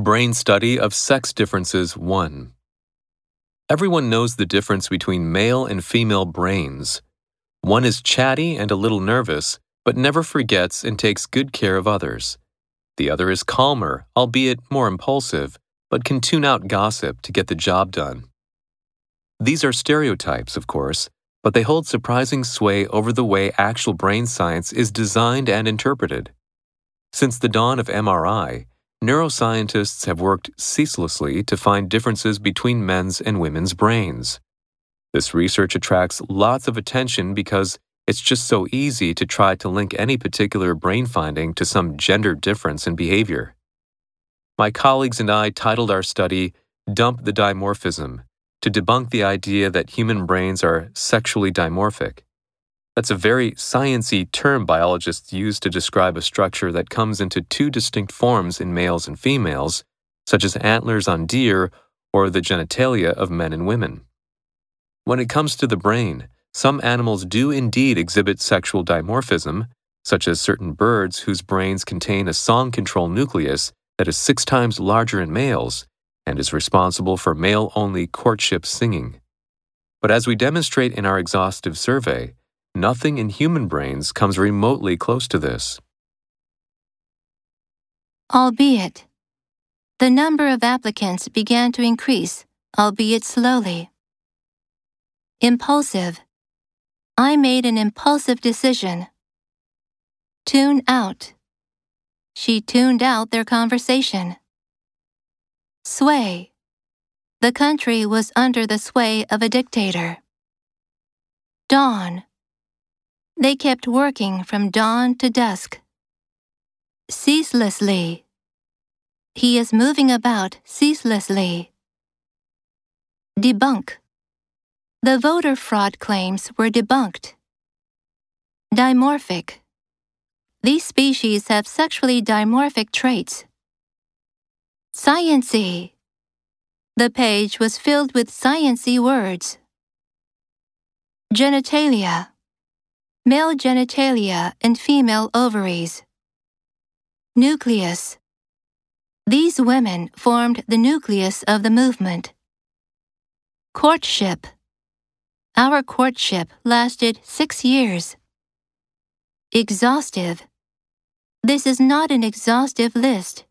Brain Study of Sex Differences 1. Everyone knows the difference between male and female brains. One is chatty and a little nervous, but never forgets and takes good care of others. The other is calmer, albeit more impulsive, but can tune out gossip to get the job done. These are stereotypes, of course, but they hold surprising sway over the way actual brain science is designed and interpreted. Since the dawn of MRI, neuroscientists have worked ceaselessly to find differences between men's and women's brains. This research attracts lots of attention because it's just so easy to try to link any particular brain finding to some gender difference in behavior. My colleagues and I titled our study Dump the Dimorphism to debunk the idea that human brains are sexually dimorphic. That's a very sciency term biologists use to describe a structure that comes into two distinct forms in males and females, such as antlers on deer or the genitalia of men and women. When it comes to the brain, some animals do indeed exhibit sexual dimorphism, such as certain birds whose brains contain a song control nucleus that is six times larger in males and is responsible for male only courtship singing. But as we demonstrate in our exhaustive survey, nothing in human brains comes remotely close to this. Albeit, the number of applicants began to increase, albeit slowly. Impulsive. I made an impulsive decision. Tune out. She tuned out their conversation. Sway. The country was under the sway of a dictator. Dawn. They kept working from dawn to dusk. Ceaselessly. He is moving about ceaselessly. Debunk. The voter fraud claims were debunked. Dimorphic. These species have sexually dimorphic traits. Sciency. The page was filled with sciency words. Genitalia. Male genitalia and female ovaries. Nucleus. These women formed the nucleus of the movement. Courtship. Our courtship lasted six years. Exhaustive. This is not an exhaustive list.